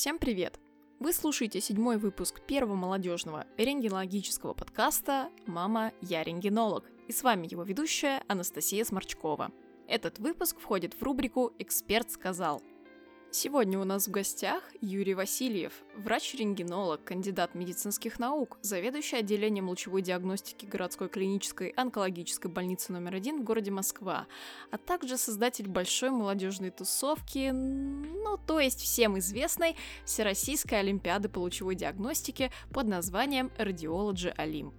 Всем привет! Вы слушаете седьмой выпуск первого молодежного рентгенологического подкаста «Мама, я рентгенолог». И с вами его ведущая Анастасия Сморчкова. Этот выпуск входит в рубрику «Эксперт сказал». Сегодня у нас в гостях Юрий Васильев, врач-рентгенолог, кандидат медицинских наук, заведующий отделением лучевой диагностики городской клинической онкологической больницы номер один в городе Москва, а также создатель большой молодежной тусовки, ну то есть всем известной Всероссийской Олимпиады по лучевой диагностике под названием Radiology Olymp.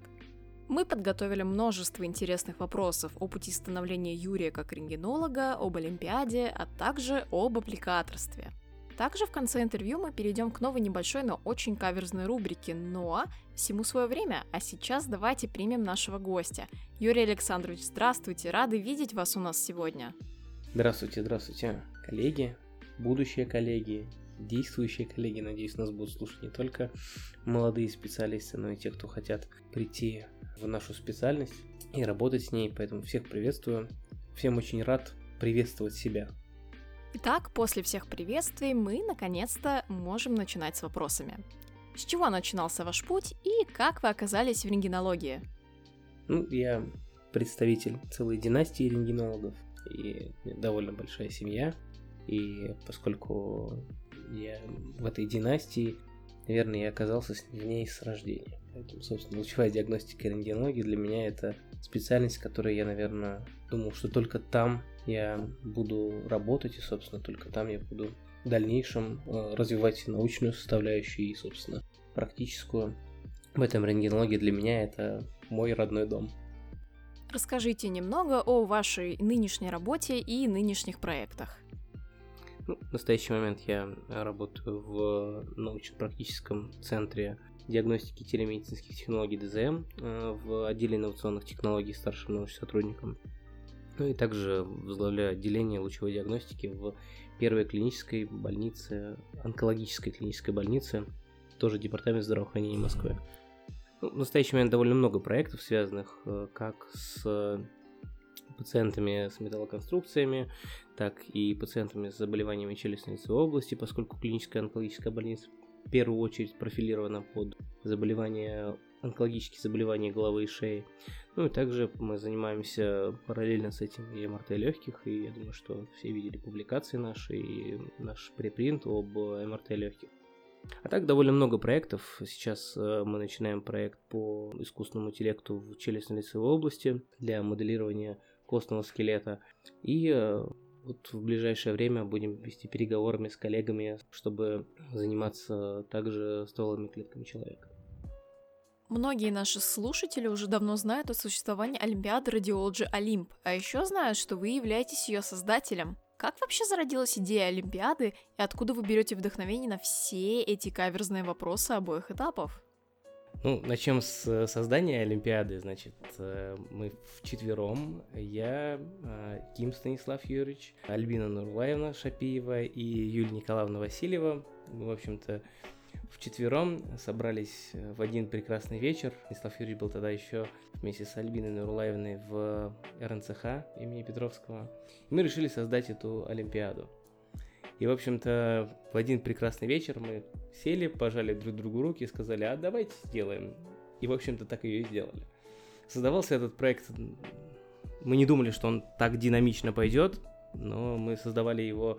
Мы подготовили множество интересных вопросов о пути становления Юрия как рентгенолога, об Олимпиаде, а также об аппликаторстве. Также в конце интервью мы перейдем к новой небольшой, но очень каверзной рубрике «Но» всему свое время, а сейчас давайте примем нашего гостя. Юрий Александрович, здравствуйте, рады видеть вас у нас сегодня. Здравствуйте, здравствуйте, коллеги, будущие коллеги, действующие коллеги. Надеюсь, нас будут слушать не только молодые специалисты, но и те, кто хотят прийти в нашу специальность и работать с ней, поэтому всех приветствую. Всем очень рад приветствовать себя. Итак, после всех приветствий мы наконец-то можем начинать с вопросами. С чего начинался ваш путь и как вы оказались в рентгенологии? Ну, я представитель целой династии рентгенологов и довольно большая семья. И поскольку я в этой династии, наверное, я оказался в ней с рождения. Поэтому, собственно, лучевая диагностика и рентгенология для меня это специальность, которой я, наверное, думал, что только там я буду работать, и, собственно, только там я буду в дальнейшем э, развивать научную составляющую и, собственно, практическую. В этом рентгенология для меня это мой родной дом. Расскажите немного о вашей нынешней работе и нынешних проектах. Ну, в настоящий момент я работаю в научно-практическом центре диагностики телемедицинских технологий ДЗМ э, в отделе инновационных технологий старшим научным сотрудником. Ну и также возглавляю отделение лучевой диагностики в первой клинической больнице, онкологической клинической больнице, тоже департамент здравоохранения Москвы. Ну, в настоящий момент довольно много проектов, связанных э, как с пациентами с металлоконструкциями, так и пациентами с заболеваниями челюстно-лицевой области, поскольку клиническая онкологическая больница в первую очередь профилирована под заболевания, онкологические заболевания головы и шеи. Ну и также мы занимаемся параллельно с этим и МРТ легких, и я думаю, что все видели публикации наши и наш препринт об МРТ легких. А так довольно много проектов. Сейчас э, мы начинаем проект по искусственному интеллекту в челюстно-лицевой области для моделирования костного скелета. И э, вот в ближайшее время будем вести переговорами с коллегами, чтобы заниматься также стволовыми клетками человека. Многие наши слушатели уже давно знают о существовании Олимпиады Radiology Olymp, а еще знают, что вы являетесь ее создателем. Как вообще зародилась идея Олимпиады и откуда вы берете вдохновение на все эти каверзные вопросы обоих этапов? Ну, начнем с создания Олимпиады. Значит, э, мы в четвером. Я, э, Ким Станислав Юрьевич, Альбина Нурлаевна Шапиева и Юлия Николаевна Васильева. В общем-то, в четвером собрались в один прекрасный вечер. Станислав Юрьевич был тогда еще вместе с Альбиной Нурлаевной в РНЦХ имени Петровского. И мы решили создать эту Олимпиаду. И, в общем-то, в один прекрасный вечер мы сели, пожали друг другу руки и сказали, а давайте сделаем. И, в общем-то, так ее и сделали. Создавался этот проект, мы не думали, что он так динамично пойдет, но мы создавали его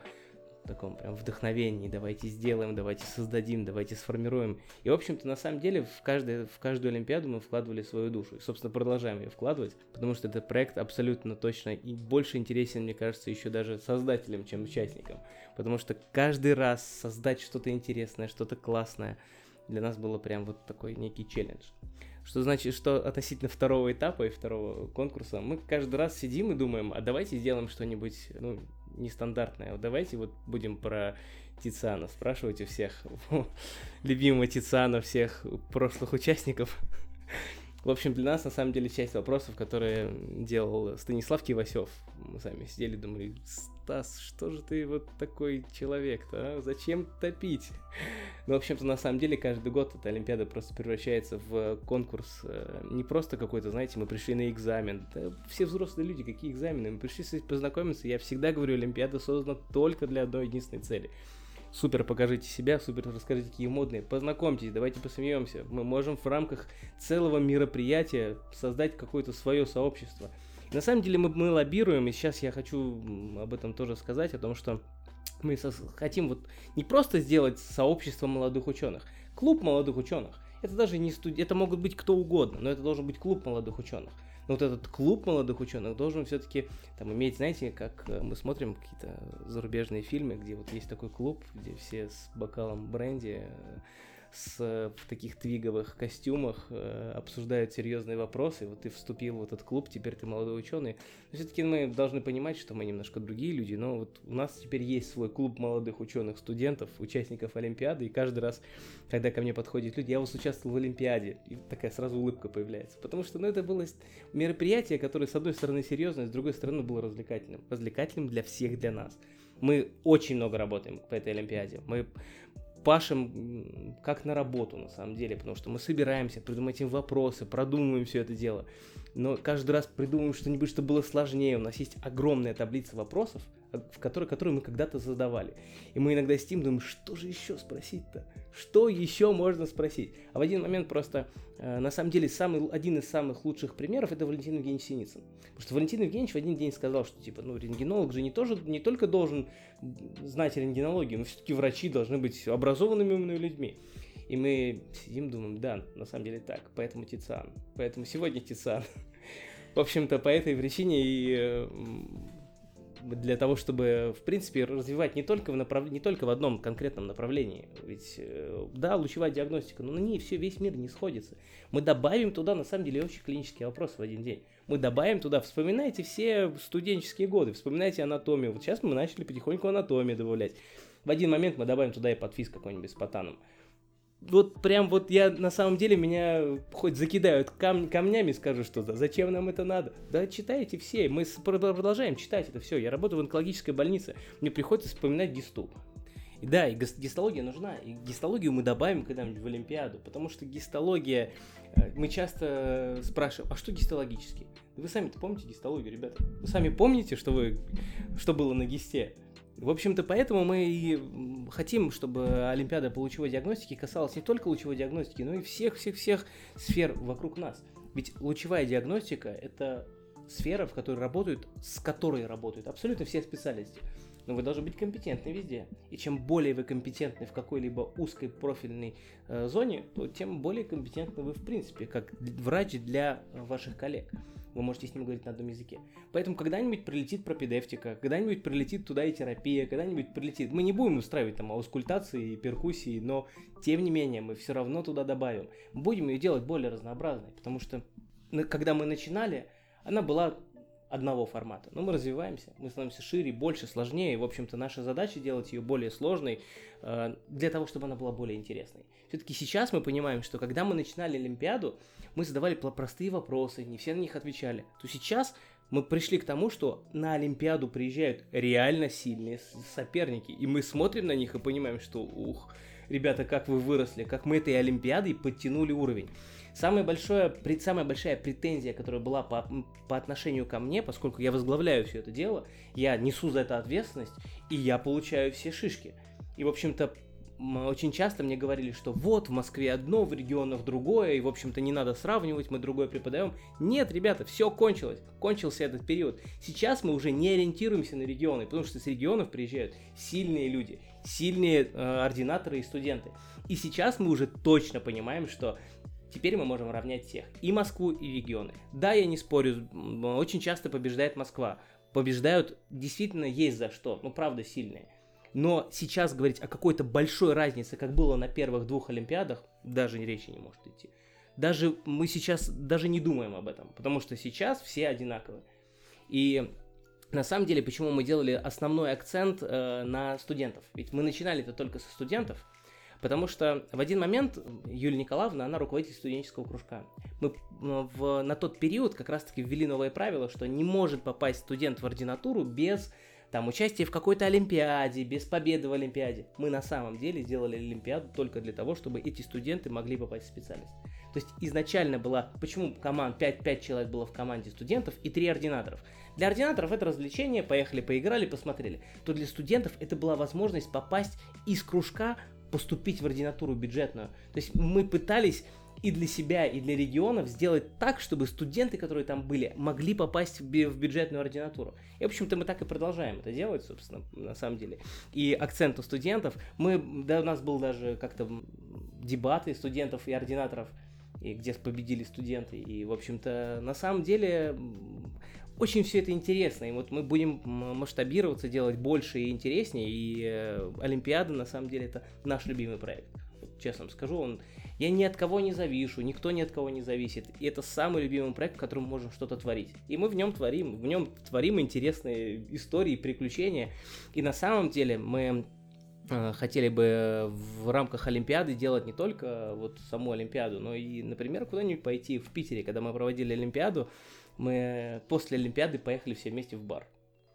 таком прям вдохновении, давайте сделаем, давайте создадим, давайте сформируем. И, в общем-то, на самом деле, в, каждой, в каждую Олимпиаду мы вкладывали свою душу. И, собственно, продолжаем ее вкладывать, потому что этот проект абсолютно точно и больше интересен, мне кажется, еще даже создателям, чем участникам. Потому что каждый раз создать что-то интересное, что-то классное, для нас было прям вот такой некий челлендж. Что значит, что относительно второго этапа и второго конкурса, мы каждый раз сидим и думаем, а давайте сделаем что-нибудь, ну, нестандартное. Вот давайте вот будем про Тициана спрашивать у всех любимого Тициана, всех прошлых участников. В общем, для нас, на самом деле, часть вопросов, которые делал Станислав Кивасев, мы сами сидели, думали, Стас, что же ты вот такой человек-то, а? Зачем топить? Ну, в общем-то, на самом деле, каждый год эта Олимпиада просто превращается в конкурс э, не просто какой-то, знаете, мы пришли на экзамен. Да, все взрослые люди, какие экзамены? Мы пришли познакомиться. Я всегда говорю, Олимпиада создана только для одной единственной цели. супер покажите себя, супер расскажите, какие модные, познакомьтесь, давайте посмеемся. Мы можем в рамках целого мероприятия создать какое-то свое сообщество. На самом деле мы, мы лоббируем, и сейчас я хочу об этом тоже сказать, о том, что мы хотим вот не просто сделать сообщество молодых ученых, клуб молодых ученых. Это даже не студ... это могут быть кто угодно, но это должен быть клуб молодых ученых. Но вот этот клуб молодых ученых должен все-таки там иметь, знаете, как э, мы смотрим какие-то зарубежные фильмы, где вот есть такой клуб, где все с бокалом бренди э, с, в таких твиговых костюмах э, обсуждают серьезные вопросы. Вот ты вступил в этот клуб, теперь ты молодой ученый. Но все-таки мы должны понимать, что мы немножко другие люди. Но вот у нас теперь есть свой клуб молодых ученых, студентов, участников Олимпиады. И каждый раз, когда ко мне подходят люди, я вот участвовал в Олимпиаде. И такая сразу улыбка появляется. Потому что ну, это было мероприятие, которое, с одной стороны, серьезное, с другой стороны, было развлекательным. Развлекательным для всех, для нас. Мы очень много работаем по этой Олимпиаде. Мы пашем как на работу, на самом деле, потому что мы собираемся, придумываем вопросы, продумываем все это дело. Но каждый раз придумываем что-нибудь, что было сложнее. У нас есть огромная таблица вопросов, в которой, которую мы когда-то задавали. И мы иногда сидим, думаем, что же еще спросить-то? Что еще можно спросить? А в один момент просто, э, на самом деле, самый, один из самых лучших примеров это Валентин Евгеньевич Синицын. Потому что Валентин Евгеньевич в один день сказал, что типа, ну, рентгенолог же не, тоже, не только должен знать рентгенологию, но все-таки врачи должны быть образованными умными людьми. И мы сидим, думаем, да, на самом деле так, поэтому Тициан. Поэтому сегодня Тициан. В общем-то, по этой причине и э, для того, чтобы, в принципе, развивать не только в, направ... не только в одном конкретном направлении. Ведь, э, да, лучевая диагностика, но на ней все, весь мир не сходится. Мы добавим туда, на самом деле, общий клинический вопрос в один день. Мы добавим туда, вспоминайте все студенческие годы, вспоминайте анатомию. Вот сейчас мы начали потихоньку анатомию добавлять. В один момент мы добавим туда и подфиз какой-нибудь с потаном вот прям вот я на самом деле меня хоть закидают кам камнями, скажу что-то, зачем нам это надо? Да читайте все, мы продолжаем читать это все. Я работаю в онкологической больнице, мне приходится вспоминать гисту. И да, и гистология нужна, и гистологию мы добавим когда-нибудь в Олимпиаду, потому что гистология, э, мы часто спрашиваем, а что гистологически? Вы сами-то помните гистологию, ребята? Вы сами помните, что, вы, что было на гисте? В общем-то, поэтому мы и хотим, чтобы Олимпиада по лучевой диагностике касалась не только лучевой диагностики, но и всех-всех-всех сфер вокруг нас. Ведь лучевая диагностика – это сфера, в которой работают, с которой работают абсолютно все специалисты. Но вы должны быть компетентны везде. И чем более вы компетентны в какой-либо узкой профильной э, зоне, то тем более компетентны вы в принципе, как врач для ваших коллег вы можете с ним говорить на одном языке. Поэтому когда-нибудь прилетит пропедевтика, когда-нибудь прилетит туда и терапия, когда-нибудь прилетит. Мы не будем устраивать там аускультации и перкуссии, но тем не менее мы все равно туда добавим. Будем ее делать более разнообразной, потому что когда мы начинали, она была одного формата. Но мы развиваемся, мы становимся шире, больше, сложнее. В общем-то, наша задача делать ее более сложной э, для того, чтобы она была более интересной. Все-таки сейчас мы понимаем, что когда мы начинали Олимпиаду, мы задавали простые вопросы, не все на них отвечали. То сейчас мы пришли к тому, что на Олимпиаду приезжают реально сильные соперники, и мы смотрим на них и понимаем, что ух, ребята, как вы выросли, как мы этой Олимпиадой подтянули уровень. Самая большая, самая большая претензия, которая была по, по отношению ко мне, поскольку я возглавляю все это дело, я несу за это ответственность, и я получаю все шишки. И, в общем-то, очень часто мне говорили, что вот в Москве одно, в регионах другое, и, в общем-то, не надо сравнивать, мы другое преподаем. Нет, ребята, все кончилось, кончился этот период. Сейчас мы уже не ориентируемся на регионы, потому что с регионов приезжают сильные люди, сильные э, ординаторы и студенты. И сейчас мы уже точно понимаем, что Теперь мы можем равнять всех, и Москву, и регионы. Да, я не спорю, очень часто побеждает Москва. Побеждают, действительно есть за что, ну правда сильные. Но сейчас говорить о какой-то большой разнице, как было на первых двух Олимпиадах, даже речи не может идти. Даже мы сейчас даже не думаем об этом, потому что сейчас все одинаковы. И на самом деле, почему мы делали основной акцент э, на студентов? Ведь мы начинали это только со студентов, Потому что в один момент Юлия Николаевна, она руководитель студенческого кружка. Мы в, на тот период как раз-таки ввели новое правило, что не может попасть студент в ординатуру без там участие в какой-то Олимпиаде, без победы в Олимпиаде. Мы на самом деле сделали Олимпиаду только для того, чтобы эти студенты могли попасть в специальность. То есть изначально была, почему команд, 5-5 человек было в команде студентов и 3 ординаторов. Для ординаторов это развлечение, поехали, поиграли, посмотрели. То для студентов это была возможность попасть из кружка, поступить в ординатуру бюджетную. То есть мы пытались и для себя, и для регионов сделать так, чтобы студенты, которые там были, могли попасть в, в бюджетную ординатуру. И, в общем-то, мы так и продолжаем это делать, собственно, на самом деле. И акцент у студентов, мы, да, у нас был даже как-то дебаты студентов и ординаторов, и где победили студенты. И, в общем-то, на самом деле очень все это интересно, и вот мы будем масштабироваться, делать больше и интереснее, и э, Олимпиада, на самом деле, это наш любимый проект. Вот, честно скажу, он я ни от кого не завишу, никто ни от кого не зависит. И это самый любимый проект, в котором мы можем что-то творить. И мы в нем творим, в нем творим интересные истории, приключения. И на самом деле мы хотели бы в рамках Олимпиады делать не только вот саму Олимпиаду, но и, например, куда-нибудь пойти в Питере, когда мы проводили Олимпиаду, мы после Олимпиады поехали все вместе в бар.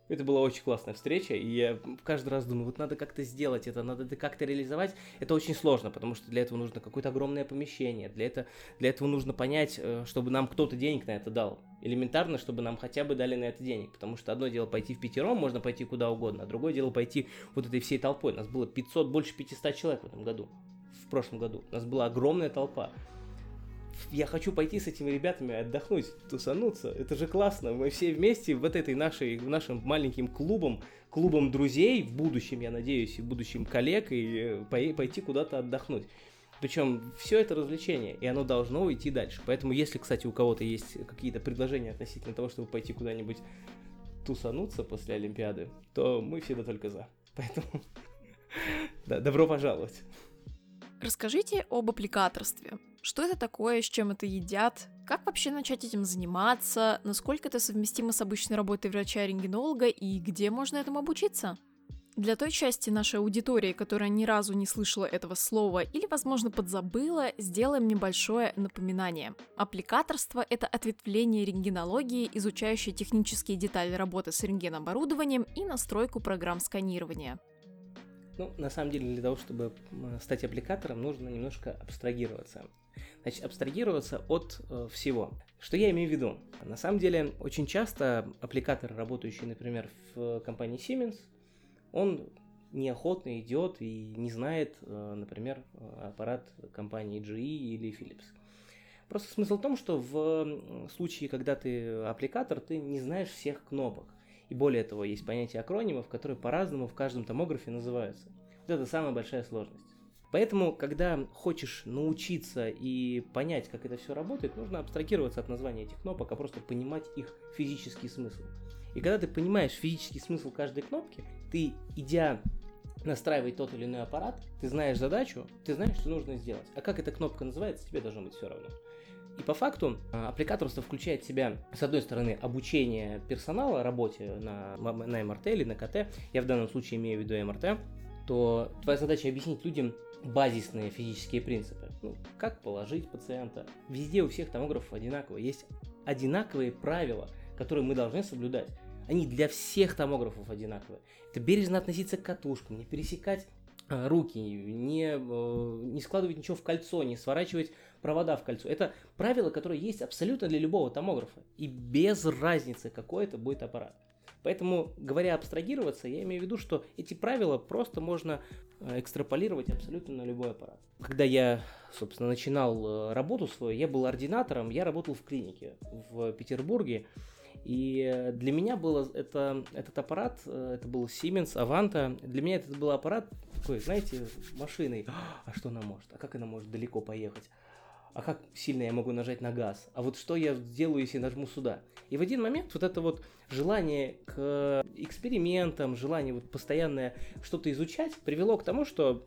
Это была очень классная встреча, и я каждый раз думаю, вот надо как-то сделать это, надо это как-то реализовать. Это очень сложно, потому что для этого нужно какое-то огромное помещение, для, это, для этого нужно понять, э, чтобы нам кто-то денег на это дал. Элементарно, чтобы нам хотя бы дали на это денег, потому что одно дело пойти в пятером, можно пойти куда угодно, а другое дело пойти вот этой всей толпой. У нас было 500, больше 500 человек в этом году, в прошлом году. У нас была огромная толпа я хочу пойти с этими ребятами отдохнуть, тусануться. Это же классно. Мы все вместе вот этой нашей, нашим маленьким клубом, клубом друзей, в будущем, я надеюсь, и в будущем коллег, и э, пойти куда-то отдохнуть. Причем все это развлечение, и оно должно уйти дальше. Поэтому, если, кстати, у кого-то есть какие-то предложения относительно того, чтобы пойти куда-нибудь тусануться после Олимпиады, то мы всегда только за. Поэтому добро пожаловать. Расскажите об аппликаторстве. Что это такое, с чем это едят? Как вообще начать этим заниматься? Насколько это совместимо с обычной работой врача-рентгенолога? И где можно этому обучиться? Для той части нашей аудитории, которая ни разу не слышала этого слова или, возможно, подзабыла, сделаем небольшое напоминание. Аппликаторство — это ответвление рентгенологии, изучающее технические детали работы с рентгеноборудованием и настройку программ сканирования. Ну, на самом деле, для того, чтобы стать аппликатором, нужно немножко абстрагироваться. Значит, абстрагироваться от э, всего. Что я имею в виду? На самом деле, очень часто аппликатор, работающий, например, в компании Siemens, он неохотно идет и не знает, э, например, аппарат компании GE или Philips. Просто смысл в том, что в случае, когда ты аппликатор, ты не знаешь всех кнопок. И более того, есть понятие акронимов, которые по-разному в каждом томографе называются. Вот это самая большая сложность. Поэтому, когда хочешь научиться и понять, как это все работает, нужно абстрагироваться от названия этих кнопок, а просто понимать их физический смысл. И когда ты понимаешь физический смысл каждой кнопки, ты, идя настраивать тот или иной аппарат, ты знаешь задачу, ты знаешь, что нужно сделать. А как эта кнопка называется, тебе должно быть все равно. И по факту а, аппликаторство включает в себя, с одной стороны, обучение персонала работе на, на МРТ или на КТ, я в данном случае имею в виду МРТ, то твоя задача объяснить людям базисные физические принципы. Ну, как положить пациента. Везде у всех томографов одинаково. Есть одинаковые правила, которые мы должны соблюдать. Они для всех томографов одинаковые. Это бережно относиться к катушкам, не пересекать руки, не, э, не складывать ничего в кольцо, не сворачивать провода в кольцо. Это правила, которые есть абсолютно для любого томографа. И без разницы, какой это будет аппарат. Поэтому, говоря абстрагироваться, я имею в виду, что эти правила просто можно э, экстраполировать абсолютно на любой аппарат. Когда я, собственно, начинал э, работу свою, я был ординатором, я работал в клинике в Петербурге. И для меня было это, этот аппарат, э, это был Siemens Avanta, для меня это был аппарат такой, знаете, машиной. А что она может? А как она может далеко поехать? а как сильно я могу нажать на газ, а вот что я сделаю, если нажму сюда. И в один момент вот это вот желание к экспериментам, желание вот постоянное что-то изучать привело к тому, что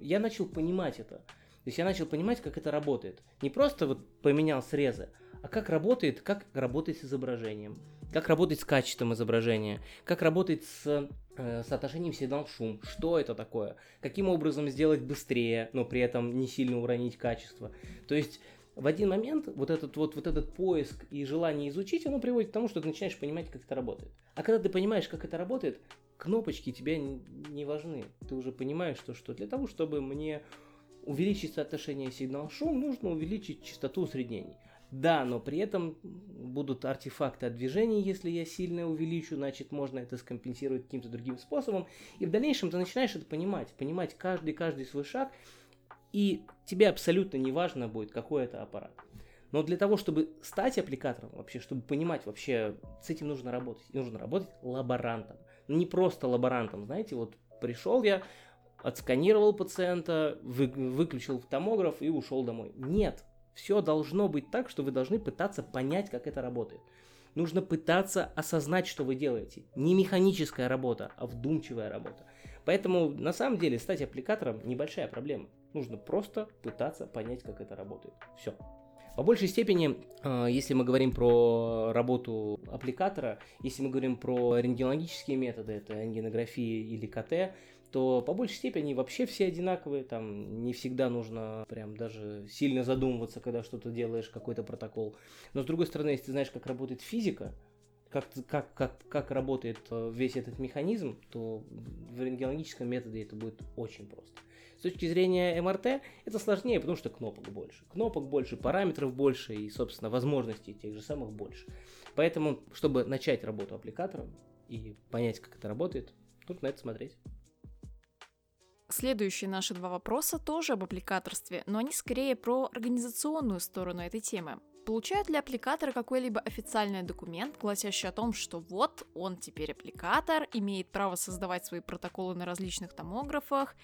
я начал понимать это. То есть я начал понимать, как это работает. Не просто вот поменял срезы, а как работает, как работает с изображением, как работает с качеством изображения, как работает с э, соотношением сигнал-шум, что это такое, каким образом сделать быстрее, но при этом не сильно уронить качество. То есть в один момент вот этот вот, вот этот поиск и желание изучить, оно приводит к тому, что ты начинаешь понимать, как это работает. А когда ты понимаешь, как это работает, кнопочки тебе не важны. Ты уже понимаешь, что, что для того, чтобы мне увеличить соотношение сигнал-шум, нужно увеличить частоту усреднений. Да, но при этом будут артефакты от движения, если я сильно увеличу, значит можно это скомпенсировать каким-то другим способом. И в дальнейшем ты начинаешь это понимать, понимать каждый-каждый свой шаг, и тебе абсолютно не важно будет, какой это аппарат. Но для того, чтобы стать аппликатором, вообще, чтобы понимать, вообще с этим нужно работать. нужно работать лаборантом. Не просто лаборантом, знаете, вот пришел я, отсканировал пациента, вы, выключил томограф и ушел домой. Нет, все должно быть так, что вы должны пытаться понять, как это работает. Нужно пытаться осознать, что вы делаете. Не механическая работа, а вдумчивая работа. Поэтому, на самом деле, стать аппликатором небольшая проблема. Нужно просто пытаться понять, как это работает. Все. По большей степени, а, если мы говорим про работу аппликатора, если мы говорим про рентгенологические методы, это рентгенография или КТ, то по большей степени вообще все одинаковые, там не всегда нужно прям даже сильно задумываться, когда что-то делаешь, какой-то протокол. Но с другой стороны, если ты знаешь, как работает физика, как, как, как, как работает э, весь этот механизм, то в рентгенологическом методе это будет очень просто. С точки зрения МРТ это сложнее, потому что кнопок больше. Кнопок больше, параметров больше и, собственно, возможностей тех же самых больше. Поэтому, чтобы начать работу аппликатором и понять, как это работает, нужно на это смотреть. Следующие наши два вопроса тоже об аппликаторстве, но они скорее про организационную сторону этой темы. Получают ли аппликаторы какой-либо официальный документ, гласящий о том, что вот он теперь аппликатор, имеет право создавать свои протоколы на различных томографах,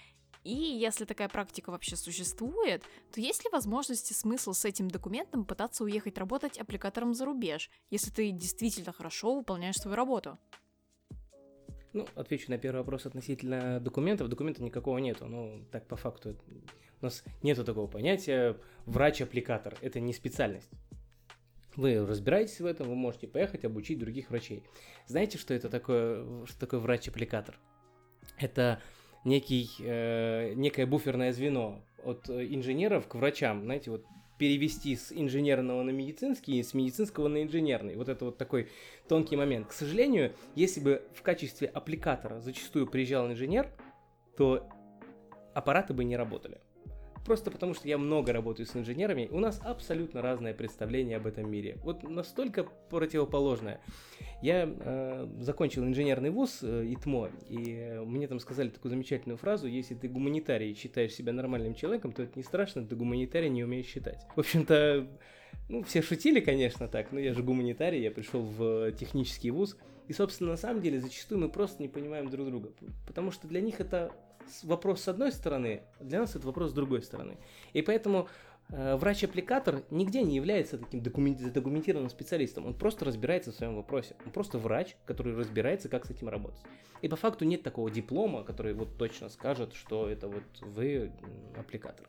и если такая практика вообще существует, то есть ли возможность и смысл с этим документом пытаться уехать работать аппликатором за рубеж, если ты действительно хорошо выполняешь свою работу? Ну, отвечу на первый вопрос относительно документов. Документа никакого нету. Ну, так по факту у нас нету такого понятия врач-аппликатор. Это не специальность. Вы разбираетесь в этом, вы можете поехать обучить других врачей. Знаете, что это такое, что такое врач-аппликатор? Это некий, э, некое буферное звено от инженеров к врачам. Знаете, вот перевести с инженерного на медицинский и с медицинского на инженерный. Вот это вот такой тонкий момент. К сожалению, если бы в качестве аппликатора зачастую приезжал инженер, то аппараты бы не работали. Просто потому, что я много работаю с инженерами, у нас абсолютно разное представление об этом мире. Вот настолько противоположное. Я э, закончил инженерный вуз э, ИТМО, и мне там сказали такую замечательную фразу, если ты гуманитарий и считаешь себя нормальным человеком, то это не страшно, ты гуманитарий не умеешь считать. В общем-то, ну, все шутили, конечно, так, но я же гуманитарий, я пришел в технический вуз, и, собственно, на самом деле, зачастую мы просто не понимаем друг друга, потому что для них это вопрос с одной стороны, для нас это вопрос с другой стороны. И поэтому э, врач-аппликатор нигде не является таким задокументированным специалистом. Он просто разбирается в своем вопросе. Он просто врач, который разбирается, как с этим работать. И по факту нет такого диплома, который вот точно скажет, что это вот вы аппликатор.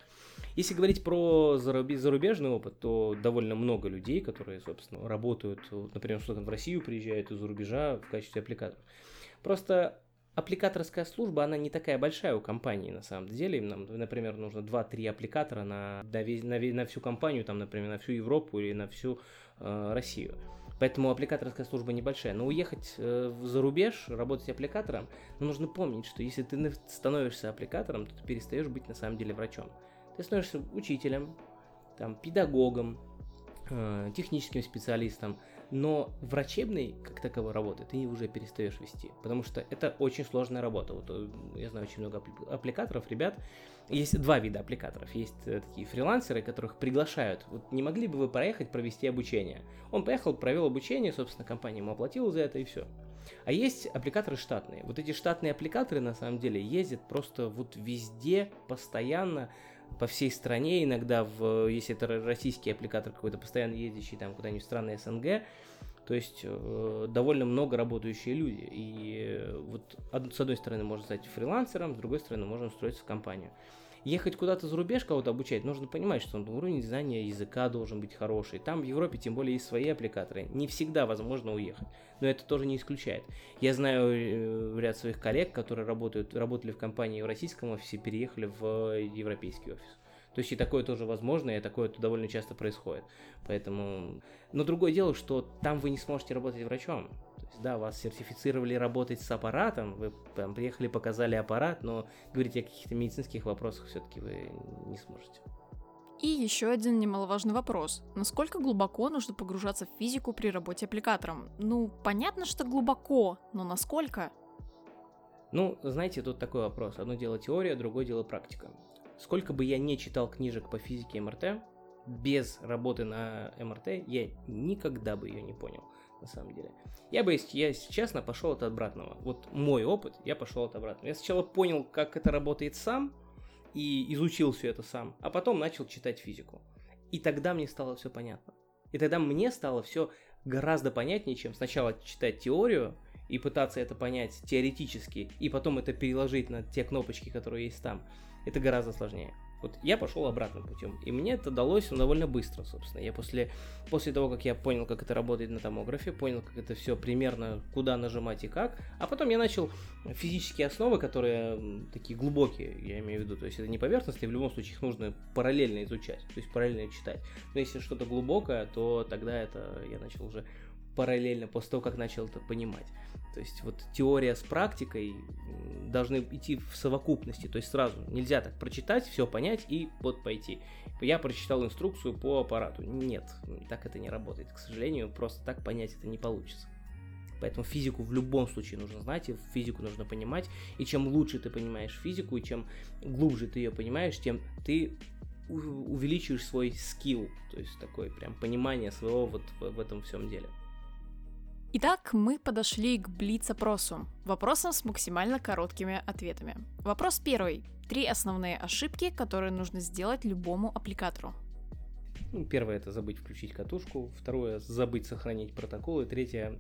Если говорить про зарубежный опыт, то довольно много людей, которые, собственно, работают, например, что-то в Россию приезжают из-за рубежа в качестве аппликаторов. Просто аппликаторская служба, она не такая большая у компании на самом деле. Нам, например, нужно 2-3 аппликатора на, на, на, на всю компанию, там, например, на всю Европу или на всю э, Россию. Поэтому аппликаторская служба небольшая. Но уехать э, за рубеж, работать аппликатором, ну, нужно помнить, что если ты становишься аппликатором, то ты перестаешь быть на самом деле врачом. Ты становишься учителем, там, педагогом, э, техническим специалистом, но врачебной, как таковой работы, ты уже перестаешь вести, потому что это очень сложная работа. Вот э, я знаю очень много аппликаторов, ребят. Есть два вида аппликаторов. Есть э, такие фрилансеры, которых приглашают. Вот не могли бы вы проехать провести обучение? Он поехал, провел обучение, собственно, компания ему оплатила за это и все. А есть аппликаторы штатные. Вот эти штатные аппликаторы на самом деле ездят просто вот везде, постоянно, по всей стране, иногда, в, если это российский аппликатор какой-то, постоянно ездящий там куда-нибудь в страны СНГ, то есть э, довольно много работающие люди. И э, вот с одной стороны можно стать фрилансером, с другой стороны можно устроиться в компанию. Ехать куда-то за рубеж кого-то обучать, нужно понимать, что уровень знания языка должен быть хороший. Там в Европе тем более есть свои аппликаторы. Не всегда возможно уехать, но это тоже не исключает. Я знаю э, ряд своих коллег, которые работают, работали в компании в российском офисе, переехали в европейский офис. То есть и такое тоже возможно, и такое довольно часто происходит. Поэтому... Но другое дело, что там вы не сможете работать врачом. Да, вас сертифицировали работать с аппаратом, вы там приехали, показали аппарат, но говорить о каких-то медицинских вопросах все-таки вы не сможете. И еще один немаловажный вопрос. Насколько глубоко нужно погружаться в физику при работе аппликатором? Ну, понятно, что глубоко, но насколько? Ну, знаете, тут такой вопрос. Одно дело теория, другое дело практика. Сколько бы я не читал книжек по физике МРТ, без работы на МРТ я никогда бы ее не понял, на самом деле. Я бы, если честно, пошел от обратного. Вот мой опыт, я пошел от обратного. Я сначала понял, как это работает сам, и изучил все это сам, а потом начал читать физику. И тогда мне стало все понятно. И тогда мне стало все гораздо понятнее, чем сначала читать теорию и пытаться это понять теоретически, и потом это переложить на те кнопочки, которые есть там это гораздо сложнее. Вот я пошел обратным путем, и мне это далось довольно быстро, собственно. Я после, после того, как я понял, как это работает на томографе, понял, как это все примерно, куда нажимать и как, а потом я начал физические основы, которые такие глубокие, я имею в виду, то есть это не поверхностные, в любом случае их нужно параллельно изучать, то есть параллельно читать. Но если что-то глубокое, то тогда это я начал уже параллельно после того, как начал это понимать. То есть вот теория с практикой должны идти в совокупности, то есть сразу нельзя так прочитать, все понять и вот пойти. Я прочитал инструкцию по аппарату. Нет, так это не работает. К сожалению, просто так понять это не получится. Поэтому физику в любом случае нужно знать, и физику нужно понимать. И чем лучше ты понимаешь физику, и чем глубже ты ее понимаешь, тем ты увеличиваешь свой скилл, то есть такое прям понимание своего вот в, этом всем деле. Итак, мы подошли к Блиц-опросу. Вопросам с максимально короткими ответами. Вопрос первый. Три основные ошибки, которые нужно сделать любому аппликатору. Ну, первое это забыть включить катушку, второе забыть сохранить протокол, и третье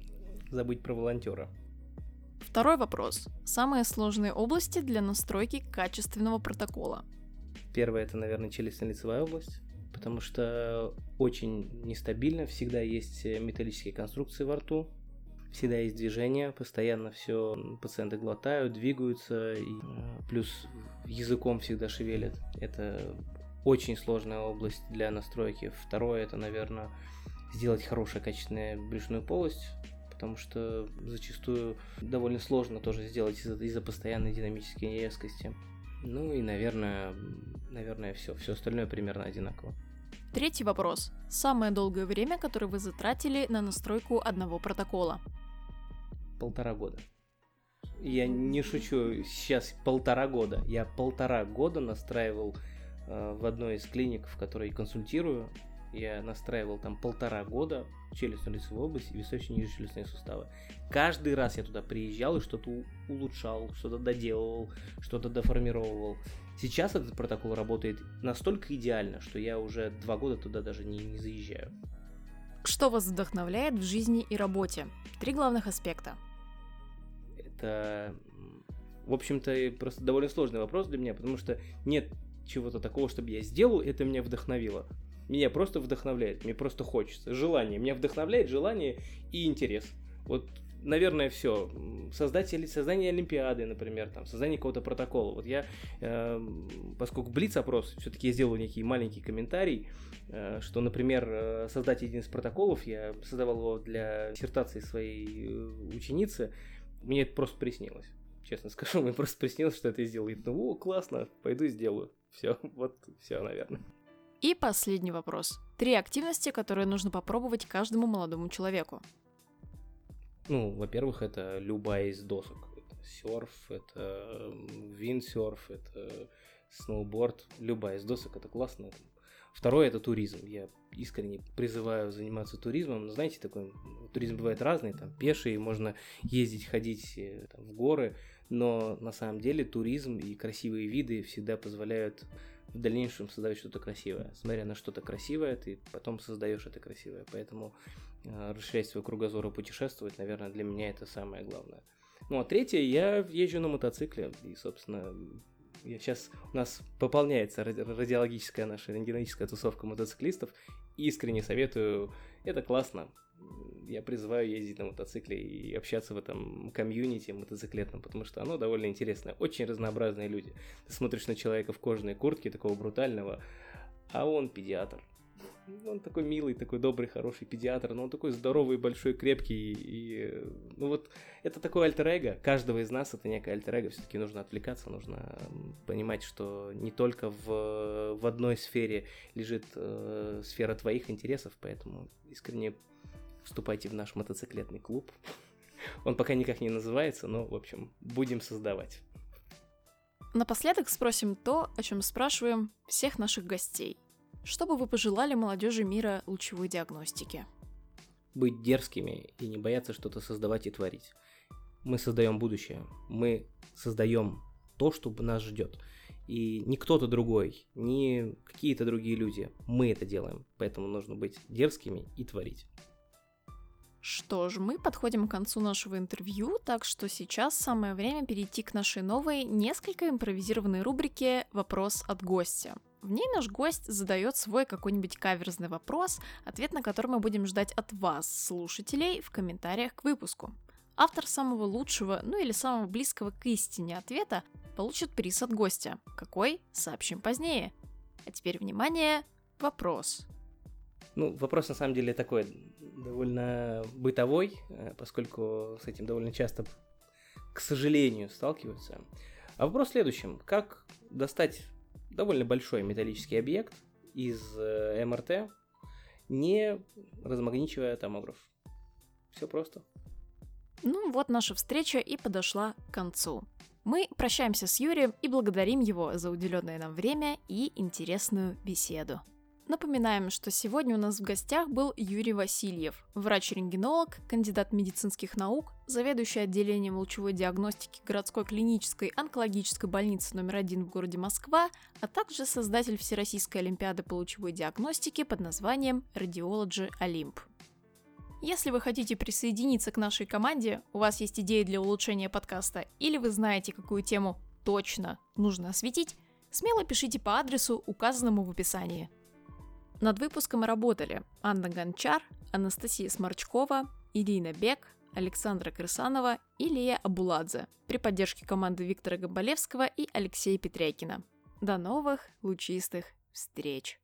забыть про волонтера. Второй вопрос. Самые сложные области для настройки качественного протокола. Первое это, наверное, челюстно-лицевая область, потому что очень нестабильно, всегда есть металлические конструкции во рту, всегда есть движение, постоянно все пациенты глотают, двигаются, и э, плюс языком всегда шевелят. Это очень сложная область для настройки. Второе, это, наверное, сделать хорошую качественную брюшную полость, потому что зачастую довольно сложно тоже сделать из-за, из постоянной динамической резкости. Ну и, наверное, наверное, все. Все остальное примерно одинаково. Третий вопрос. Самое долгое время, которое вы затратили на настройку одного протокола? Полтора года. Я не шучу, сейчас полтора года. Я полтора года настраивал э, в одной из клиник, в которой консультирую. Я настраивал там полтора года челюстно-лицевую область и височно-нижнечелюстные суставы. Каждый раз я туда приезжал и что-то улучшал, что-то доделывал, что-то деформировал. Сейчас этот протокол работает настолько идеально, что я уже два года туда даже не, не заезжаю. Что вас вдохновляет в жизни и работе? Три главных аспекта. Это, в общем-то, просто довольно сложный вопрос для меня, потому что нет чего-то такого, чтобы я сделал, это меня вдохновило. Меня просто вдохновляет, мне просто хочется. Желание. Меня вдохновляет желание и интерес. Вот наверное, все. Создатели, создание Олимпиады, например, там, создание какого-то протокола. Вот я, э, поскольку Блиц-опрос, все-таки я сделал некий маленький комментарий, что, например, э, создать один из протоколов, я создавал его для диссертации своей э, ученицы, мне это просто приснилось. Честно скажу, мне просто приснилось, что это сделаю. Ну, о, классно, пойду сделаю. Все, вот все, наверное. И последний вопрос. Три активности, которые нужно попробовать каждому молодому человеку. Ну, во-первых, это любая из досок. Это серф, это виндсерф, это сноуборд. Любая из досок, это классно. Второе – это туризм. Я искренне призываю заниматься туризмом. Но знаете, такой туризм бывает разный, там пеший, можно ездить, ходить э, там, в горы, но на самом деле туризм и красивые виды всегда позволяют в дальнейшем создавать что-то красивое. Смотря на что-то красивое, ты потом создаешь это красивое. Поэтому э, расширять свой кругозор и путешествовать, наверное, для меня это самое главное. Ну а третье, я езжу на мотоцикле, и, собственно, я сейчас у нас пополняется радиологическая наша рентгенологическая тусовка мотоциклистов. Искренне советую, это классно. я призываю ездить на мотоцикле и общаться в этом комьюнити мотоциклетном, потому что оно довольно интересное. Очень разнообразные люди. Ты смотришь на человека в кожаной куртке, такого брутального, а он педиатр. Он такой милый, такой добрый, хороший педиатр, но он такой здоровый, большой, крепкий. И, ну вот, это такое альтер-эго. Каждого из нас это некое альтер-эго. Все-таки нужно отвлекаться, нужно понимать, что не только в, в одной сфере лежит э, сфера твоих интересов, поэтому искренне вступайте в наш мотоциклетный клуб. Он пока никак не называется, но, в общем, будем создавать. Напоследок спросим то, о чем спрашиваем всех наших гостей. Что бы вы пожелали молодежи мира лучевой диагностики? Быть дерзкими и не бояться что-то создавать и творить. Мы создаем будущее. Мы создаем то, что нас ждет. И не кто-то другой, не какие-то другие люди. Мы это делаем. Поэтому нужно быть дерзкими и творить. Что ж, мы подходим к концу нашего интервью, так что сейчас самое время перейти к нашей новой, несколько импровизированной рубрике «Вопрос от гостя». В ней наш гость задает свой какой-нибудь каверзный вопрос, ответ на который мы будем ждать от вас, слушателей, в комментариях к выпуску. Автор самого лучшего, ну или самого близкого к истине ответа получит приз от гостя. Какой? Сообщим позднее. А теперь, внимание, вопрос. Ну, вопрос на самом деле такой довольно бытовой, э, поскольку с этим довольно часто, к сожалению, сталкиваются. А вопрос в следующем. Как достать довольно большой металлический объект из э, МРТ, не размагничивая томограф? Все просто. Ну вот наша встреча и подошла к концу. Мы прощаемся с Юрием и благодарим его за уделенное нам время и интересную беседу. Напоминаем, что сегодня у нас в гостях был Юрий Васильев, врач-рентгенолог, кандидат медицинских наук, заведующий отделением лучевой диагностики городской клинической онкологической больницы номер один в городе Москва, а также создатель Всероссийской олимпиады по лучевой диагностике под названием Radiology Olymp. Если вы хотите присоединиться к нашей команде, у вас есть идеи для улучшения подкаста, или вы знаете, какую тему точно нужно осветить, смело пишите по адресу, указанному в описании – над выпуском работали Анна Гончар, Анастасия Сморчкова, Ирина Бек, Александра Крысанова и Лия Абуладзе при поддержке команды Виктора Габалевского и Алексея Петрякина. До новых лучистых встреч!